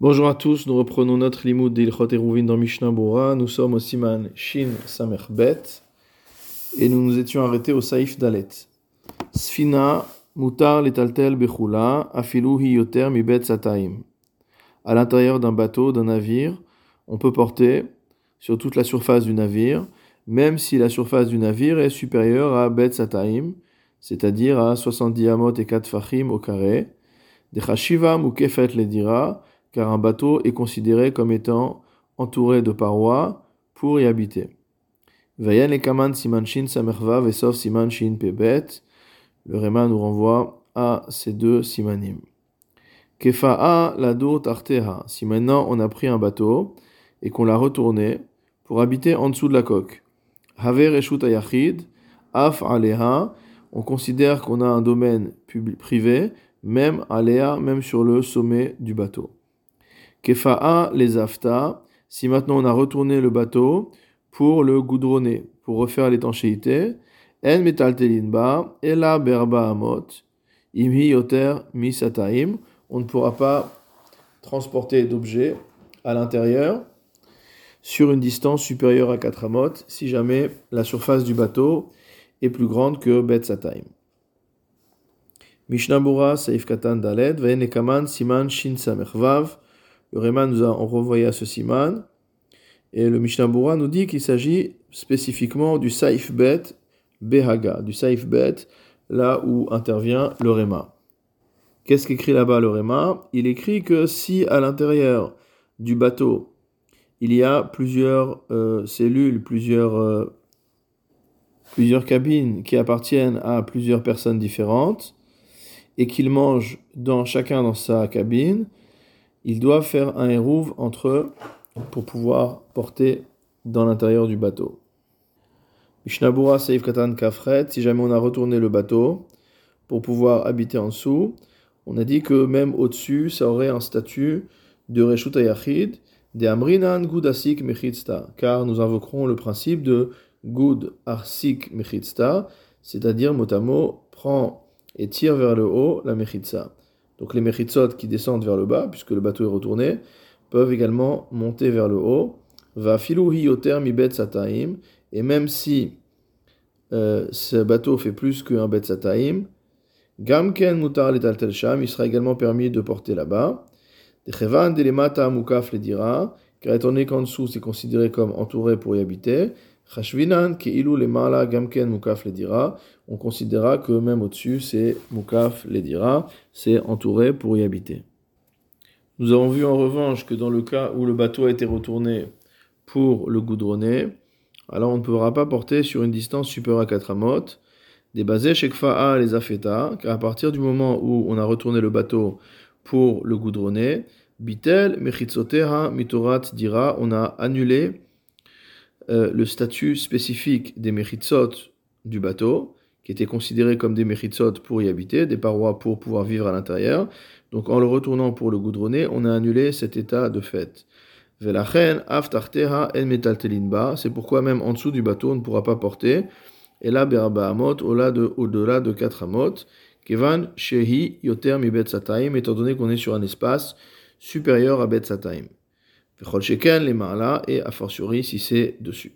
Bonjour à tous, nous reprenons notre limoud d'Ilchot Eruvin dans Mishnah Bora. Nous sommes au Siman Shin Samer Bet et nous nous étions arrêtés au Saif Dalet. Sfina mutar letaltel bechula afilu hi yoter mi bet sataim. À l'intérieur d'un bateau, d'un navire, on peut porter sur toute la surface du navire, même si la surface du navire est supérieure à bet sataim, c'est-à-dire à 70 amot et 4 fachim au carré. Des chashiva mukefet ledira car un bateau est considéré comme étant entouré de parois pour y habiter. Pebet. Le Réma nous renvoie à ces deux simanim. Kefa'a ladur tarteha. Si maintenant on a pris un bateau et qu'on l'a retourné pour habiter en dessous de la coque. Haver reshut ayachid, af aleha. On considère qu'on a un domaine privé, même aléa, même sur le sommet du bateau. Kefa'a les afta, si maintenant on a retourné le bateau pour le goudronner, pour refaire l'étanchéité, en metaltelinba, ela berba amot, imhi yoter on ne pourra pas transporter d'objets à l'intérieur sur une distance supérieure à 4 amot si jamais la surface du bateau est plus grande que bet sataim. Mishnah Saif Katan Daled, Vaenekaman Siman Shin Samervav, le Réma nous a renvoyé à ce siman. Et le Mishnah Bura nous dit qu'il s'agit spécifiquement du Saif Bet Behaga, du Saif Bet, là où intervient le Réma. Qu'est-ce qu'écrit là-bas le Réma Il écrit que si à l'intérieur du bateau, il y a plusieurs euh, cellules, plusieurs, euh, plusieurs cabines qui appartiennent à plusieurs personnes différentes, et qu'ils mangent dans, chacun dans sa cabine, ils doivent faire un hérouve entre eux pour pouvoir porter dans l'intérieur du bateau. Mishnabura Seif Katan Kafret, si jamais on a retourné le bateau pour pouvoir habiter en dessous, on a dit que même au-dessus, ça aurait un statut de Reshut Ayachid, de Amrinan Gud Asik Mechitsta, car nous invoquerons le principe de Gud Asik Mechitsta, c'est-à-dire mot prend et tire vers le haut la Mechitsa. Donc les mechitsot qui descendent vers le bas, puisque le bateau est retourné, peuvent également monter vers le haut. Va filouhi mi bet sataim. Et même si euh, ce bateau fait plus qu'un bet sataim, gamken mutar letal sham, il sera également permis de porter là-bas. Dechevan delemata mukaf le dira, car étant donné qu'en dessous c'est considéré comme entouré pour y habiter, Gamken mukaf. On considérera que même au-dessus c'est mukaf le dira, c'est entouré pour y habiter. Nous avons vu en revanche que dans le cas où le bateau a été retourné pour le goudronner, alors on ne pourra pas porter sur une distance supérieure à 4 amot. Des basés shekfa'a les afeta, car à partir du moment où on a retourné le bateau pour le goudronner, bitel mechitzoteha mitorat dira, on a annulé euh, le statut spécifique des Mechitzot du bateau, qui étaient considérés comme des Mechitzot pour y habiter, des parois pour pouvoir vivre à l'intérieur. Donc en le retournant pour le goudronner, on a annulé cet état de fait. Velachen en c'est pourquoi même en dessous du bateau on ne pourra pas porter. Et là, berba au-delà de, au-delà de 4 amot, kevan shehi yoter mi bet étant donné qu'on est sur un espace supérieur à bet sataim les ma'ala, et a fortiori si c'est dessus.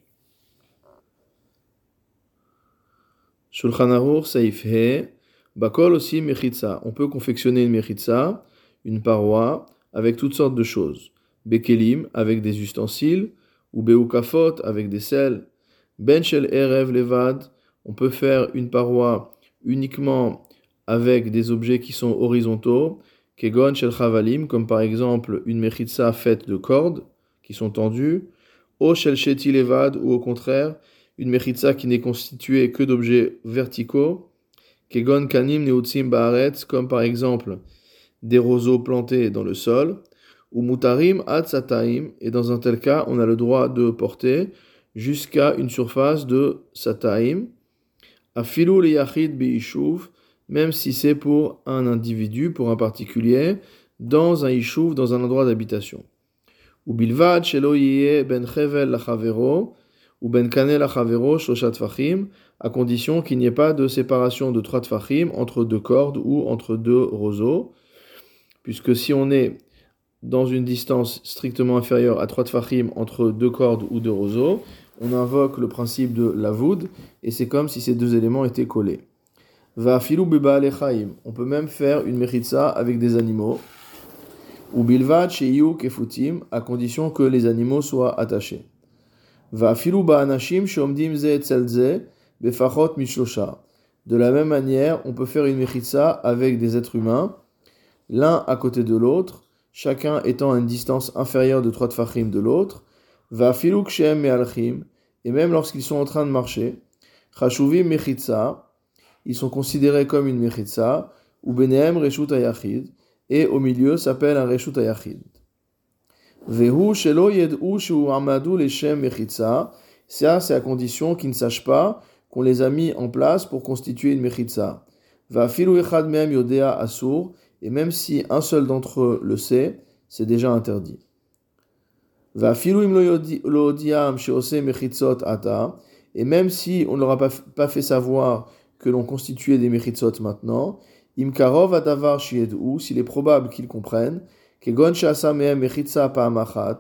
Shulchan Saif Bakol aussi Mechitza. On peut confectionner une Mechitza, une paroi, avec toutes sortes de choses. Bekelim, avec des ustensiles, ou Beukafot, avec des sels. Benchel Erev Levad, on peut faire une paroi uniquement avec des objets qui sont horizontaux, Kegon shel chavalim, comme par exemple une mechitsa faite de cordes qui sont tendues, O shel sheti levad, ou au contraire, une mechitsa qui n'est constituée que d'objets verticaux, Kegon kanim neutzim baaretz, comme par exemple des roseaux plantés dans le sol, ou mutarim ad sataim, et dans un tel cas, on a le droit de porter jusqu'à une surface de sataim, afilu le yachid beishuv, même si c'est pour un individu, pour un particulier, dans un ishuv, dans un endroit d'habitation. Ou bilvad ben chevel lachavero, ou ben kanel lachavero shoshat fachim, à condition qu'il n'y ait pas de séparation de trois tfachim entre deux cordes ou entre deux roseaux, puisque si on est dans une distance strictement inférieure à 3 tfachim entre deux cordes ou deux roseaux, on invoque le principe de la voûte et c'est comme si ces deux éléments étaient collés. Va filou On peut même faire une mechitza avec des animaux. Ou bilvad sheyu kefutim, à condition que les animaux soient attachés. Va filou anashim shomdim ze etzelze befachot mishlosha. De la même manière, on peut faire une mechitza avec des êtres humains, l'un à côté de l'autre, chacun étant à une distance inférieure de 3 tfachim de l'autre. Va filou kshem me'alchim, et même lorsqu'ils sont en train de marcher. Ils sont considérés comme une mechitza, ou benehem reshut ayachid, et au milieu s'appelle un reshut ayachid. Vehu shelo yed'u shu amadu leshem mechitza, ça c'est à condition qu'ils ne sachent pas qu'on les a mis en place pour constituer une mechitza. Va filu echad mehem yodea asur, et même si un seul d'entre eux le sait, c'est déjà interdit. Va filu im lo odiam ata, et même si on ne leur a pas fait savoir que l'on constituait des méritzot maintenant, imkarov adavar shiedou, s'il est probable qu'ils comprennent, kegon mechitza pa'amachat,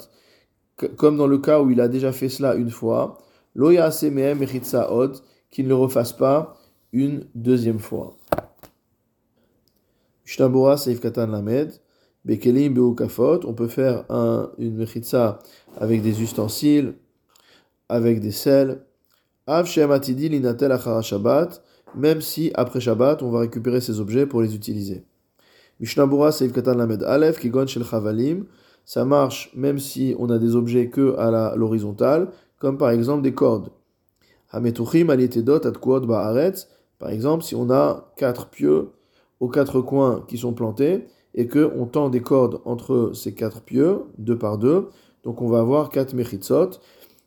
comme dans le cas où il a déjà fait cela une fois, lo mehem mechitza od, qu'il ne le refasse pas une deuxième fois. Shtabora seif katan lamed, bekelim beukafot, on peut faire un, une mechitza avec des ustensiles, avec des sels, av shematidi linatel achara shabbat, même si après Shabbat, on va récupérer ces objets pour les utiliser. Mishnabura Seif Katan Lamed Aleph, Kigon Shel Chavalim, ça marche même si on a des objets que à l'horizontale, comme par exemple des cordes. Hametuchim Alietedot Atkuot Ba'aretz, par exemple, si on a quatre pieux aux quatre coins qui sont plantés et que on tend des cordes entre ces quatre pieux, deux par deux, donc on va avoir quatre mechitzot,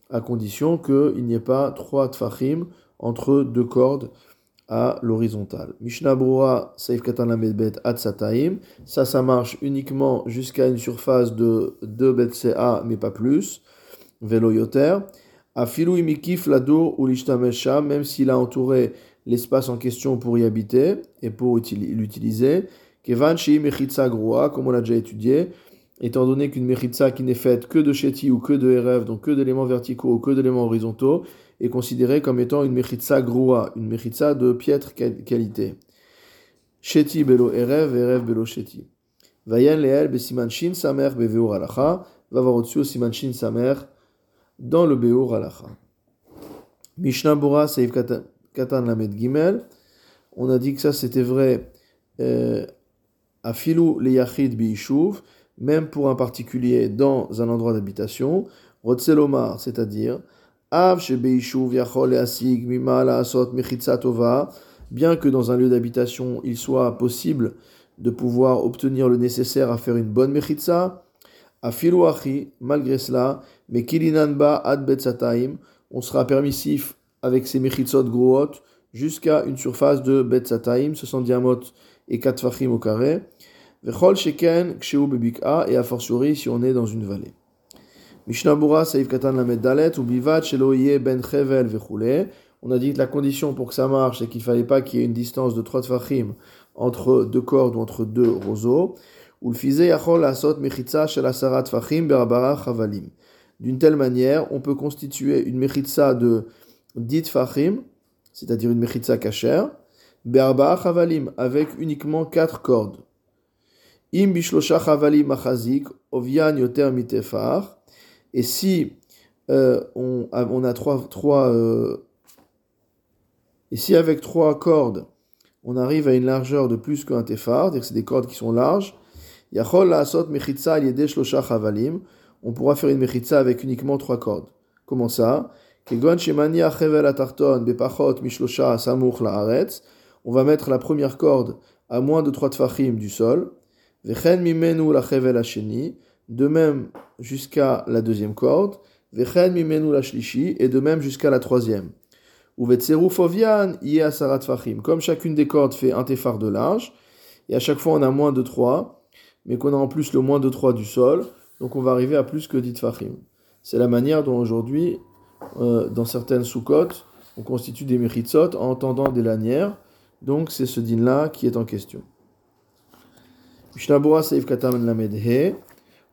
à condition qu'il n'y ait pas trois tfachim entre deux cordes à l'horizontale. Mishnah Brura Saif Katan Bet Atzataim. Ça, ça marche uniquement jusqu'à une surface de 2 BCA, mais pas plus. Vélo Yoter. Afilu imikif lado ou l'ishtamesha, même s'il a entouré l'espace en question pour y habiter et pour l'utiliser. Kevan shi mechitza groa, comme on l'a déjà étudié, étant donné qu'une mechitza qui n'est faite que de sheti ou que de RF, donc que d'éléments verticaux ou que d'éléments horizontaux, est considérée comme étant une mechitza groua, une mechitza de piètre qualité. Sheti belo erev, erev belo sheti. Vayen leel besiman shin samer beveur alacha, va voir au-dessus siman shin samer dans le beur alacha. Mishnah Bora Seif Katan Lamed Gimel, on a dit que ça c'était vrai euh, à filou le yachid biishuv, même pour un particulier dans un endroit d'habitation, Rotzelomar, c'est-à-dire Bien que dans un lieu d'habitation, il soit possible de pouvoir obtenir le nécessaire à faire une bonne mechitza, achi, malgré cela, mais ad betzataim, on sera permissif avec ces mechitzot groot jusqu'à une surface de betzataim, ce sont diamot et 4 fachim au carré, vechol sheken kshehu bebika, et a fortiori si on est dans une vallée. Mishnabura Saïf Katan Lamed Dalet, ou Bivat Sheloye Ben Chevel Vechule. On a dit que la condition pour que ça marche, c'est qu'il fallait pas qu'il y ait une distance de 3 tfachim entre deux cordes ou entre deux roseaux. Ou le fizé Yachol Asot Mechitza Shel Asarat Tfachim Berabara Chavalim. D'une telle manière, on peut constituer une mechitza de 10 tfachim, c'est-à-dire une mechitza kasher, Berabara Chavalim, avec uniquement 4 cordes. Im Bishlosha Chavalim Achazik, Ovian Yoter Mitefar. Et si euh, on, a trois, trois euh, et si avec trois cordes, on arrive à une largeur de plus qu'un tefar, c'est-à-dire que c'est des cordes qui sont larges, on pourra faire une mechitza avec uniquement trois cordes. Comment ça? On va mettre la première corde à moins de 3 tfachim du sol. De même jusqu'à la deuxième corde, vechen mimenu la shlishi, et de même jusqu'à la troisième. Ou fovian fachim. Comme chacune des cordes fait un tefar de large, et à chaque fois on a moins de 3, mais qu'on a en plus le moins de 3 du sol, donc on va arriver à plus que 10 fachim. C'est la manière dont aujourd'hui, euh, dans certaines sous-côtes, on constitue des mechitsot en tendant des lanières, donc c'est ce din là qui est en question. Mishnabura Seif Katam Lamed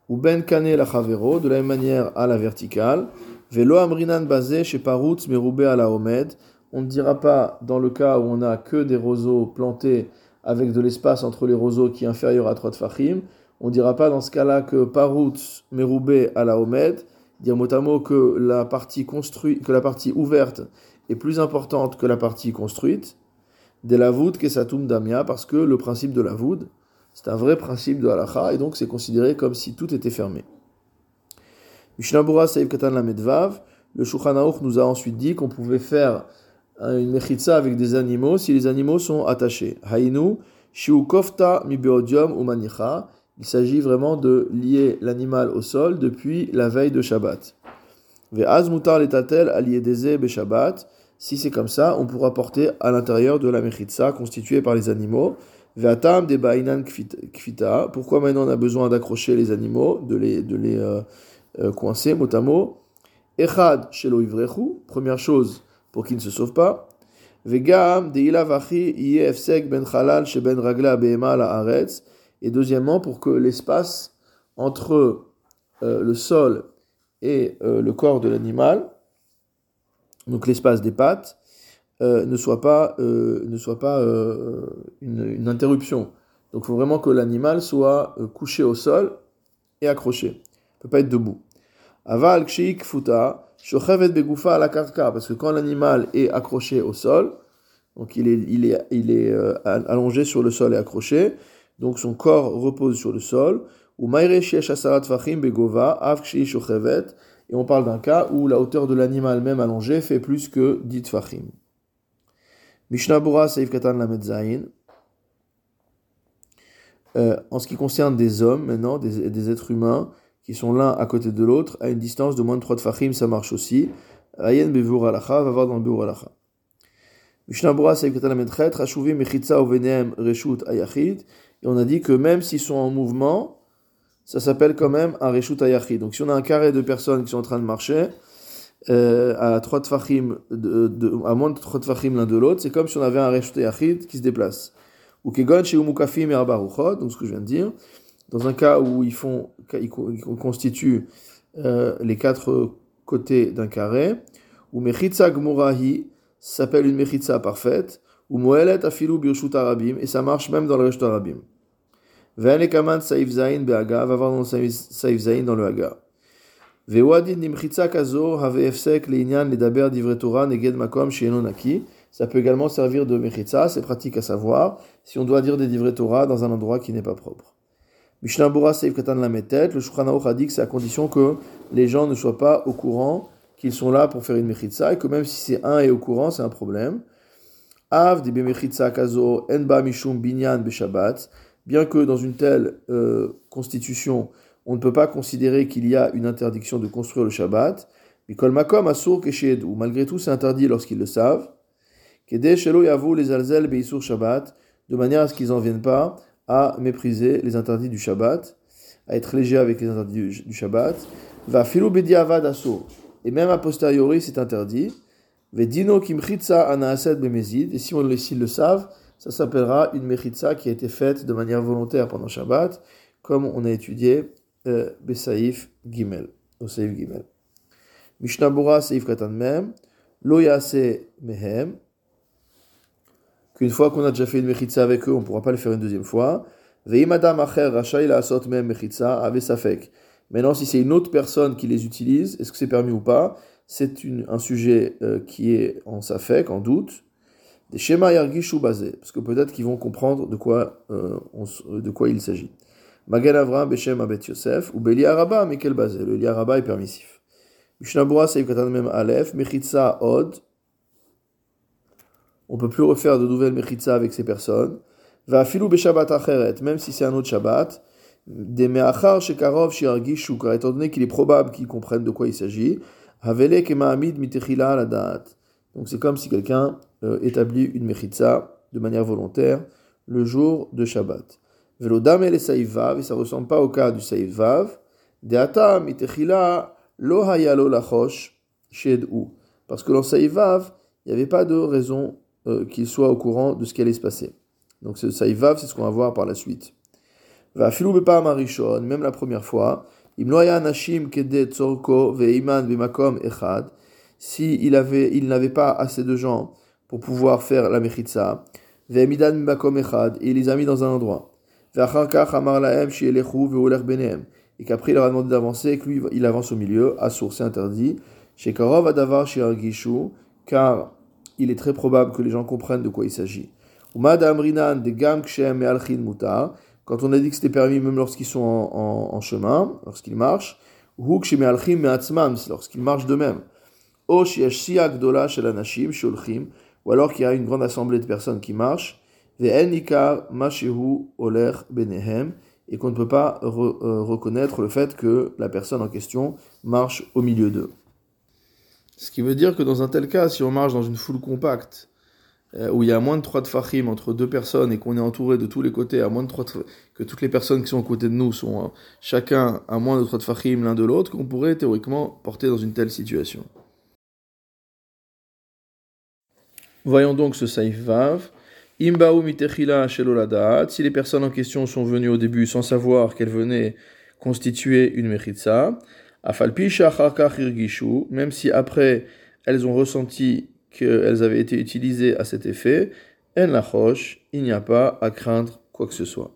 ou ben kane la chavero, de la même manière à la verticale. Velo amrinan basé chez Parutz meroubé à la omed. On ne dira pas dans le cas où on n'a que des roseaux plantés avec de l'espace entre les roseaux qui est inférieur à 3 tfachim. On ne dira pas dans ce cas-là que Parutz meroubé à la omed. Dire mot à mot que la partie construite, que la partie ouverte est plus importante que la partie construite. De la voûte que satum damia, parce que le principe de la voûte, c'est un vrai principe de halacha, et donc c'est considéré comme si tout était fermé. Mishnabura Saïf Katan Lamedvav, le Shulchan nous a ensuite dit qu'on pouvait faire une mechitza avec des animaux si les animaux sont attachés. Hainu, shiukofta mibeodium ou manicha. Il s'agit vraiment de lier l'animal au sol depuis la veille de Shabbat. Ve'az mutar letatel aliedeze Shabbat. Si c'est comme ça, on pourra porter à l'intérieur de la mechitza constituée par les animaux. Ve'atam de bainan kfita. Pourquoi maintenant on a besoin d'accrocher les animaux, de les, de les euh, euh, coincer mot à mot? Echad shelo ivrechu. Première chose pour qu'ils ne se sauvent pas. Vegam de ilavachi yefsek ben chalal she ben ragla behema la aretz. Et deuxièmement, pour que l'espace entre euh, le sol et le corps de l'animal, donc l'espace des pattes, euh, ne soit pas, euh, ne soit pas euh, une, interruption. Donc il faut vraiment que l'animal soit couché au sol et accroché. Il ne peut pas être debout. Aval kshiik futa, shochevet begoufa la parce que quand l'animal est accroché au sol, donc il est, il est, il est allongé sur le sol et accroché, donc son corps repose sur le sol, ou begova, av et on parle d'un cas où la hauteur de l'animal même allongé fait plus que 10 fachim. Mishnah Saif Katan Lamed euh, en ce qui concerne des hommes, maintenant, des, êtres humains, qui sont l'un à côté de l'autre, à une distance de moins de 3 fachim, ça marche aussi. Ayen Bevur Alacha, va voir dans le Bevur Alacha. Mishnah Bura Saif Katan Lamed Chet, Rachouvi Ovenem Reshut Ayachid, et on a dit que même s'ils sont en mouvement, ça s'appelle quand même un Reshut Ayachid. Donc si on a un carré de personnes qui sont en train de marcher, euh, à trois à moins de trois tfachim l'un de l'autre, c'est comme si on avait un reshut yachid qui se déplace. Ou kegon chez umukafim et donc ce que je viens de dire. Dans un cas où ils font, ils constituent euh, les quatre côtés d'un carré, ou mechitza gmurahi s'appelle une mechitza parfaite, ou moelet afilu birshut arabim, et ça marche même dans le reshut arabim. Ve'ane kaman saif zain be'aga, va voir dans le saif dans le haga. Ça peut également servir de mechitza, c'est pratique à savoir, si on doit dire des divrei Torah dans un endroit qui n'est pas propre. Mishnah Seif Katan la le Shulchan a dit que c'est à condition que les gens ne soient pas au courant qu'ils sont là pour faire une mechitza, et que même si c'est un est au courant, c'est un problème. Av kazo enba mishum binyan beshabbat, bien que dans une telle euh, constitution, on ne peut pas considérer qu'il y a une interdiction de construire le Shabbat. Mais makom asur ou malgré tout c'est interdit lorsqu'ils le savent. Kede shelo yavu les alzel beisur Shabbat, de manière à ce qu'ils n'en viennent pas à mépriser les interdits du Shabbat, à être léger avec les interdits du Shabbat. Va filo avad asur. Et même a posteriori c'est interdit. Vedino kimchitza anaaset bemezid. Et si on le, le savent, ça s'appellera une mechitza qui a été faite de manière volontaire pendant Shabbat, comme on a étudié Besaïf Gimel, au Saïf Gimel. Mishnabura Saïf Katan Mem, Lo Yase Mehem, qu'une fois qu'on a déjà fait une mechitza avec eux, on ne pourra pas le faire une deuxième fois. Veimadam Acher Rachai La Asot Mem Mechitza Ave Safek. Maintenant, si c'est une autre personne qui les utilise, est-ce que c'est permis ou pas? C'est un sujet euh, qui est en Safek, en doute. Des schémas Yargishu basés, parce que peut-être qu'ils vont comprendre de quoi, euh, de quoi il s'agit. Magen Avram Beshem Abet Yosef, ou Beli Araba, mais quel base Le Araba est permissif. Mishnabura Seif Katan Mem Aleph, Mechitza Od. On peut plus refaire de nouvelles Mechitza avec ces personnes. Va Filou Beshabat Acheret, même si c'est un autre Shabbat. Des Meachar Shekarov Shiargishu, car étant donné qu'il est probable qu'ils comprennent de quoi il s'agit. Havele Kemahamid Mitechila Ladat. Donc c'est comme si quelqu'un euh, établit une Mechitza de manière volontaire le jour de Shabbat. Velodam et Saïvav, et ça ne ressemble pas au cas du Saïvav. Deata mitechila lo hayalo lachosh shedou. Parce que dans Saïvav, il n'y avait pas de raison euh, qu'il soit au courant de ce qui allait se passer. Donc ce Saïvav, c'est ce qu'on va voir par la suite. Va filou marishon, même la première fois. Imloya nashim kede tzorko veiman bimakom echad. Si il avait, il n'avait pas assez de gens pour pouvoir faire la mechitza. Veimidan bimakom echad. Et il les a mis dans un endroit. Et qu'après il leur a demandé d'avancer et que lui il avance au milieu. Assour, c'est interdit. Shekarov adavar shiargishu. Car il est très probable que les gens comprennent de quoi il s'agit. Quand on a dit que c'était permis même lorsqu'ils sont en, chemin, lorsqu'ils marchent, lorsqu'ils marchent d'eux-mêmes. Ou alors qu'il y a une grande assemblée de personnes qui marchent, et qu'on ne peut pas euh, reconnaître le fait que la personne en question marche au milieu d'eux. Ce qui veut dire que dans un tel cas, si on marche dans une foule compacte, euh, où il y a moins de trois fachim entre deux personnes et qu'on est entouré de tous les côtés, à moins de trois que toutes les personnes qui sont à côté de nous sont euh, chacun à moins de trois fachim l'un de l'autre, qu'on pourrait théoriquement porter dans une telle situation. Voyons donc ce saif vav. Si les personnes en question sont venues au début sans savoir qu'elles venaient constituer une irgishu, même si après elles ont ressenti qu'elles avaient été utilisées à cet effet, en il n'y a pas à craindre quoi que ce soit.